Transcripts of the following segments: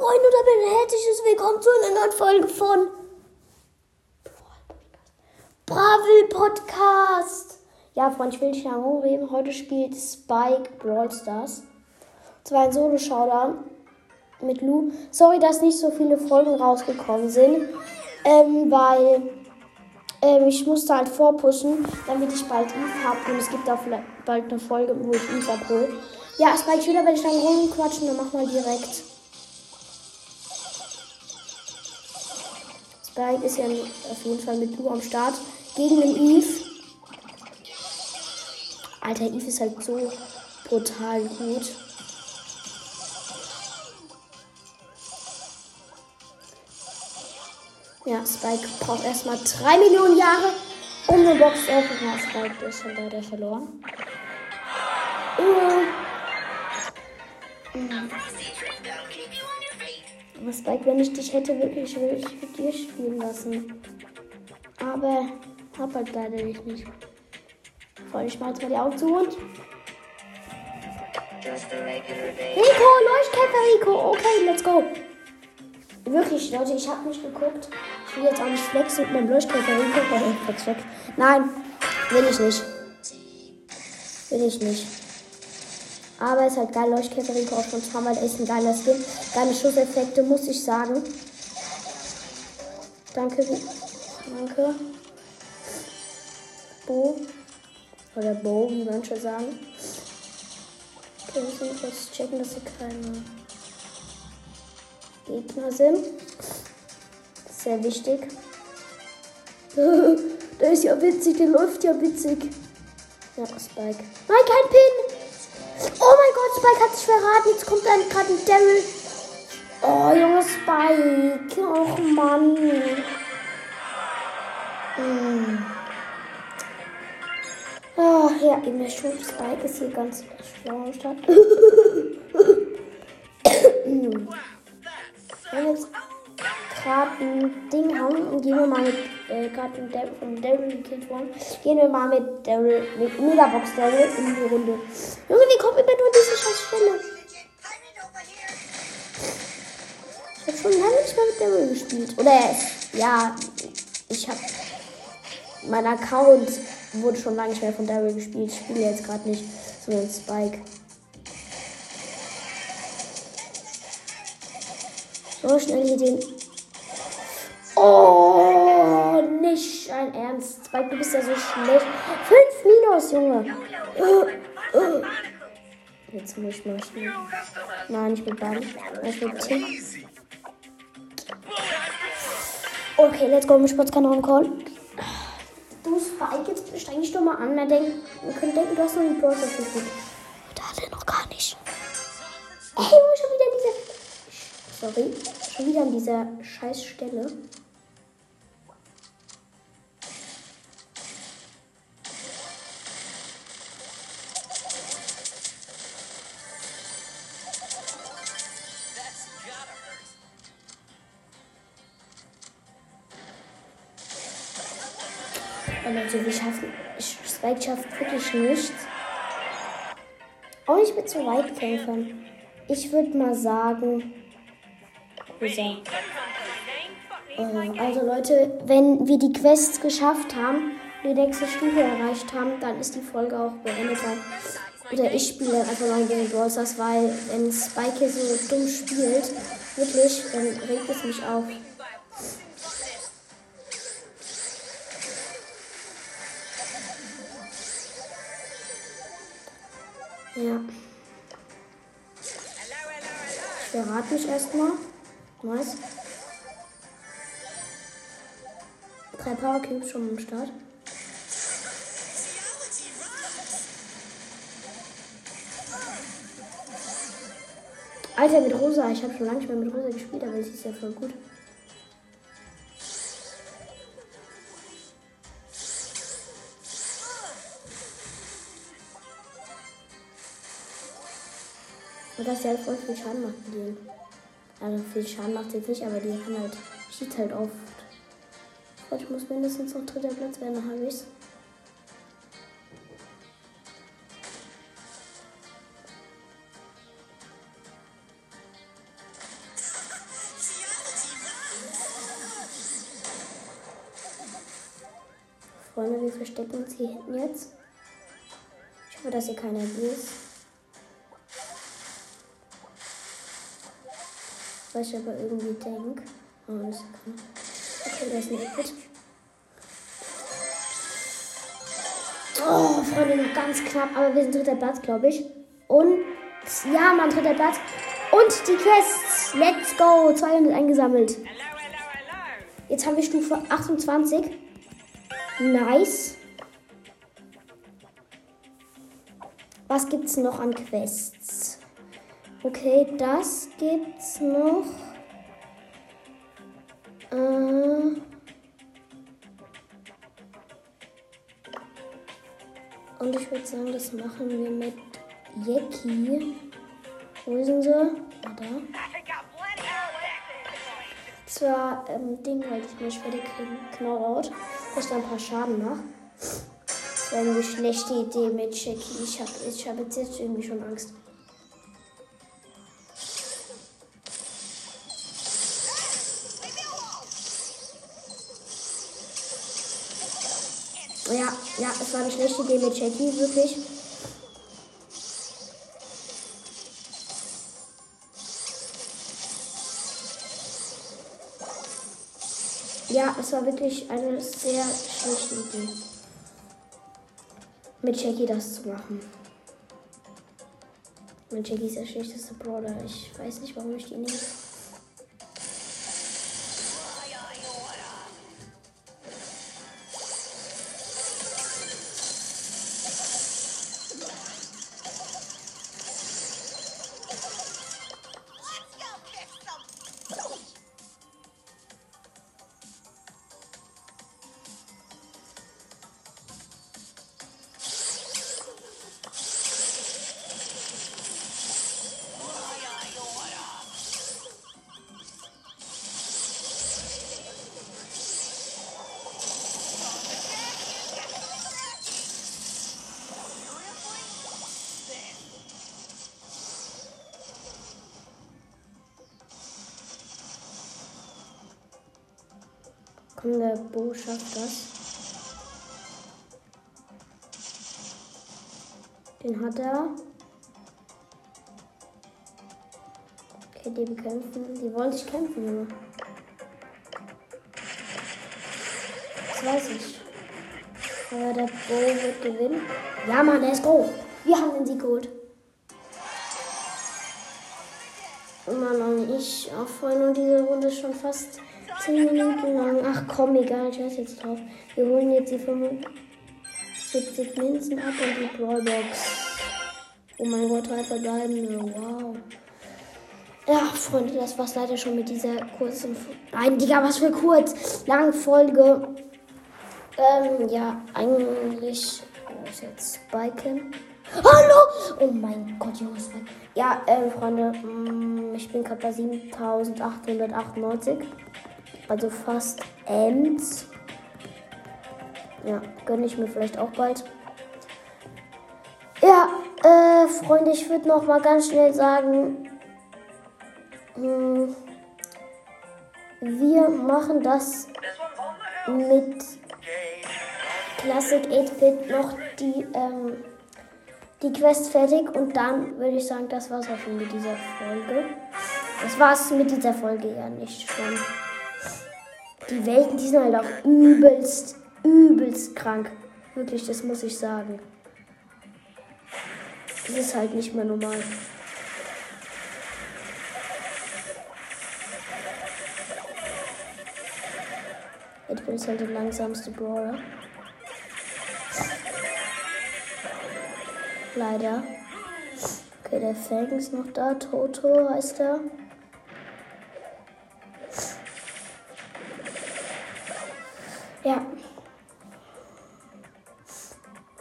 Freunde und ein herzliches Willkommen zu einer neuen Folge von Bravel Podcast. Ja, Freunde, ich will nicht lange rumreden. Heute spielt Spike Brawl Stars. Zwar ein Solo-Showdown mit Lou. Sorry, dass nicht so viele Folgen rausgekommen sind, ähm, weil ähm, ich musste halt vorpushen, damit ich bald Eve habe. Und es gibt auch bald eine Folge, wo ich Eve abhole. Ja, Spike Schüler, wenn ich dann rumquatschen, dann mach mal direkt. Spike ist ja auf jeden Fall mit Lou am Start. Gegen den Eve. Alter, Eve ist halt so brutal gut. Ja, Spike braucht erstmal 3 Millionen Jahre, um eine Box zu öffnen. Ja, Spike ist schon leider verloren. Uh. Aber Spike, wenn ich dich hätte, wirklich, würde ich mit dir spielen lassen. Aber hab halt leider dich nicht. Voll, ich mach jetzt mal die Augen zu und. Rico, Leuchtkäfer Rico. Okay, let's go. Wirklich, Leute, ich habe nicht geguckt. Ich will jetzt auch nicht flexen mit meinem Leuchtkäfer Rico. Flex weg. Nein, will ich nicht. Will ich nicht. Aber es ist halt geil, Leuchtkäfer Rico auch schon zweimal echt ein geiler Skin. Geile Schusseffekte, muss ich sagen. Danke. Danke. Bo. Oder Bo, wie manche sagen. Okay, müssen wir kurz checken, dass hier keine Gegner sind. Sehr wichtig. der ist ja witzig, der läuft ja witzig. Ja, Spike. Nein, kein Pin! Spike hat sich verraten. Jetzt kommt dann gerade ein Daryl. Oh, Junge Spike. Och, Mann. Hm. Oh, ja, in der Schule Spike ist hier ganz schlau am Start. Wir jetzt gerade ein Ding haben und gehen wir mal mit, äh, gerade von Daryl gekillt worden, gehen wir mal mit Daryl, mit Megabox Daryl in die Runde. Junge, wie kommt immer nur diese scheiß Stelle? Ich habe schon lange nicht mehr mit Daryl gespielt. Oder, ja, ich habe, mein Account wurde schon lange nicht mehr von Daryl gespielt. Ich spiele jetzt gerade nicht, sondern Spike. So schnell hier den. Oh. Spike, du bist ja so schlecht. Fünf Minus, Junge. Jetzt muss ich mal schnell. Nein, ich bin Ball. Ich bin Tim. Okay, let's go. Mit Sportskanon Call. Du Spike, jetzt steig ich doch mal an. Na, denk, wir können denken, du hast noch einen für gut. Da hat er noch gar nicht. Ey, wo schon wieder diese. Sorry, schon wieder an dieser scheiß Stelle. Spike schafft wirklich nichts. Auch nicht mit so Weitkämpfern. Ich würde mal sagen, so. Also Leute, wenn wir die Quests geschafft haben, die nächste Stufe erreicht haben, dann ist die Folge auch beendet. Oder ich spiele einfach noch gegen Brawl Stars, weil wenn Spike hier so dumm spielt, wirklich, dann regt es mich auf. Ja. Ich verrate mich erstmal. Nice. Drei Power Cubes schon am Start. Alter, mit Rosa. Ich habe schon lange nicht mehr mit Rosa gespielt, aber sie ist ja voll gut. dass sie halt voll viel Schaden macht mit denen. Also viel Schaden macht sie jetzt nicht, aber die kann halt, schießt halt oft. Ich muss mindestens noch dritter Platz werden, dann habe ich's. Freunde, wir verstecken uns hier hinten jetzt. Ich hoffe, dass hier keiner ist. Was ich aber irgendwie denke. Oh, das ist keiner. Okay, da ist ein Exit. Oh, Freunde, noch ganz knapp, aber wir sind dritter Platz, glaube ich. Und ja, man dritter Platz. Und die Quests. Let's go. 200 eingesammelt. Jetzt haben wir Stufe 28. Nice. Was gibt's noch an Quests? Okay, das gibt's noch. Äh Und ich würde sagen, das machen wir mit Yeki. Wo sind sie? Ah, da. Zwar ähm, Ding wollte ich mir später kriegen. Knockout. Dass da ein paar Schaden mache. Das wäre eine schlechte Idee mit Jackie. Ich habe ich hab jetzt irgendwie schon Angst. Ja, ja, es war eine schlechte Idee mit Jackie, wirklich. Ja, es war wirklich eine sehr schlechte Idee. Mit Jackie das zu machen. Mit Jackie ist der schlechteste Brawler. Ich weiß nicht, warum ich die nehme. Komm, der Bo schafft das. Den hat er. Okay, die bekämpfen. Die wollen sich kämpfen, Junge. Das weiß ich. Aber der Bo wird gewinnen. Ja, Mann, let's go. Wir haben den Sieg geholt. Mann, und ich auch vorhin und diese Runde ist schon fast 10 Minuten lang. Ach komm, egal, ich weiß jetzt drauf. Wir holen jetzt die 75 Münzen ab und die Brawlbox. Oh mein Gott, drei verbleibende. Wow. Ja, Freunde, das war's leider schon mit dieser kurzen. Nein, Digga, was für kurz. Lange Folge. Ähm, ja, eigentlich. Wo ist jetzt Spiken? Hallo! Oh mein Gott, Junge, Spike. Ja, ähm, Freunde, mm, ich bin gerade bei 7898. Also fast Ems. Ja, gönne ich mir vielleicht auch bald. Ja, äh, Freunde, ich würde noch mal ganz schnell sagen, hm, wir machen das mit Classic 8-Bit noch die, ähm, die Quest fertig und dann würde ich sagen, das war's auch schon mit dieser Folge. Das war's mit dieser Folge ja nicht schon. Die Welten, die sind halt auch übelst, übelst krank. Wirklich, das muss ich sagen. Das ist halt nicht mehr normal. Ich bin halt der langsamste Brawler. Leider. Okay, der Felgen ist noch da. Toto heißt er.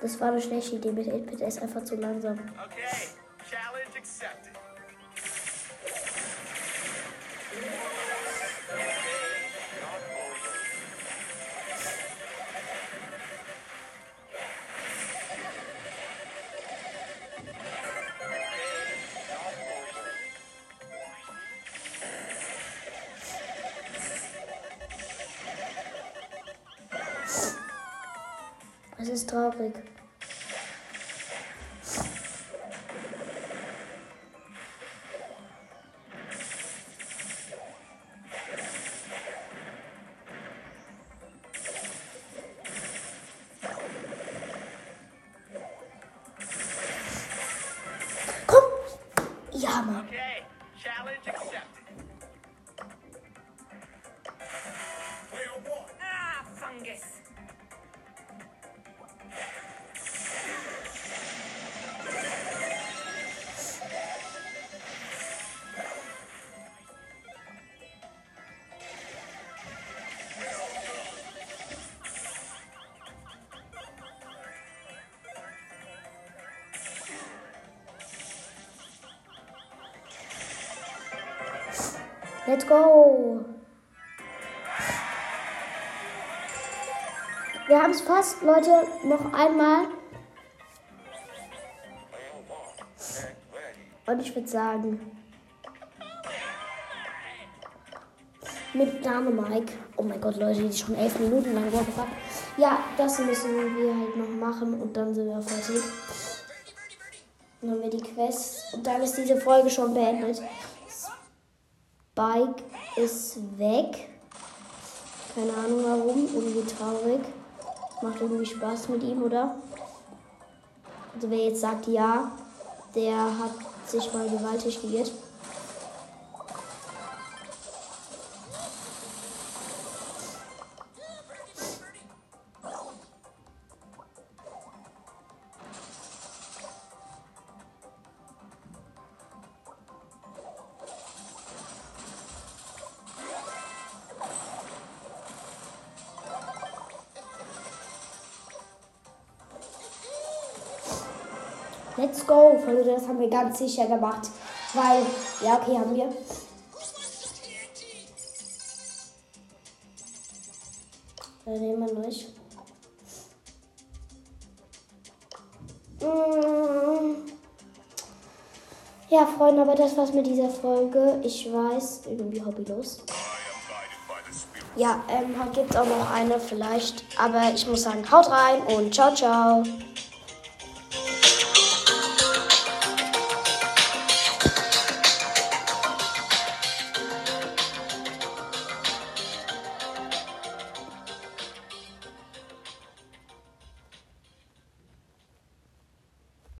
Das war eine schlechte Idee mit 8-Bit. Er ist einfach zu langsam. Okay, challenge accepted. Es ist traurig. Let's go! Wir haben es fast, Leute. Noch einmal. Und ich würde sagen. Mit Name Mike. Oh mein Gott, Leute, die ist schon elf Minuten lang vorgefragt. Ja, das müssen wir halt noch machen und dann sind wir fertig. Dann haben wir die Quest und dann ist diese Folge schon beendet. Spike ist weg. Keine Ahnung warum. Irgendwie traurig. Macht irgendwie Spaß mit ihm, oder? Also wer jetzt sagt ja, der hat sich mal gewaltig geirrt. Let's go, Freunde, das haben wir ganz sicher gemacht. Weil, ja, okay, haben wir. Dann nehmen wir durch. Mm. Ja, Freunde, aber das war's mit dieser Folge. Ich weiß, irgendwie hobbylos. Ja, ähm, gibt's auch noch eine vielleicht. Aber ich muss sagen, haut rein und ciao, ciao.